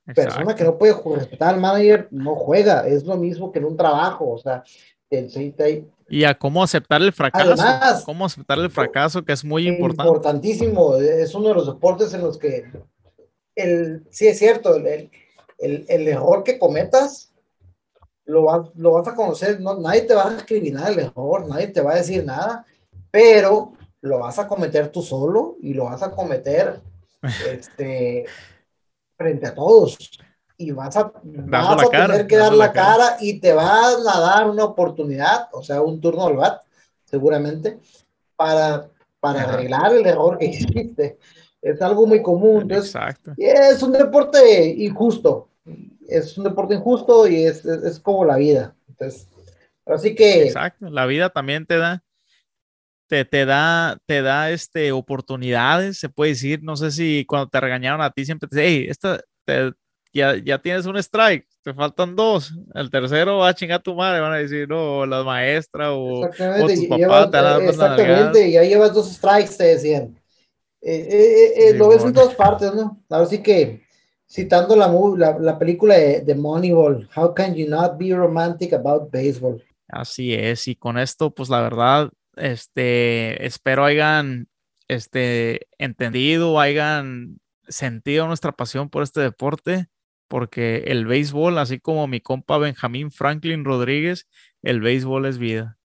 persona que no puede respetar al manager no juega, es lo mismo que en un trabajo, o sea, y a cómo aceptar el fracaso, Además, cómo aceptar el fracaso, que es muy importante. Importantísimo, es uno de los deportes en los que, el, sí es cierto, el, el, el error que cometas, lo vas, lo vas a conocer, no, nadie te va a discriminar el error, nadie te va a decir nada, pero lo vas a cometer tú solo y lo vas a cometer [laughs] este, frente a todos y vas a, vas a tener que dar la, cara, y te vas a dar una oportunidad, o sea, un turno al bat, seguramente, para, para arreglar el error que [laughs] hiciste. Es algo muy común. Entonces, Exacto. es un deporte injusto. Es un deporte injusto y es, es, como la vida. Entonces, así que. Exacto. La vida también te da te, te, da, te da este, oportunidades, se puede decir. No sé si cuando te regañaron a ti siempre te dicen, hey, esta, ya, ya tienes un strike, te faltan dos. El tercero va a chingar tu madre, van a decir, no, la maestra o, o tus papás te van a Exactamente, ya llevas dos strikes, te decían. Eh, eh, eh, lo ves en todas partes, ¿no? Ahora sí que, citando la, la, la película de, de Moneyball, How can you not be romantic about baseball? Así es, y con esto, pues la verdad, este, espero hayan este, entendido, hayan sentido nuestra pasión por este deporte, porque el béisbol, así como mi compa Benjamín Franklin Rodríguez, el béisbol es vida.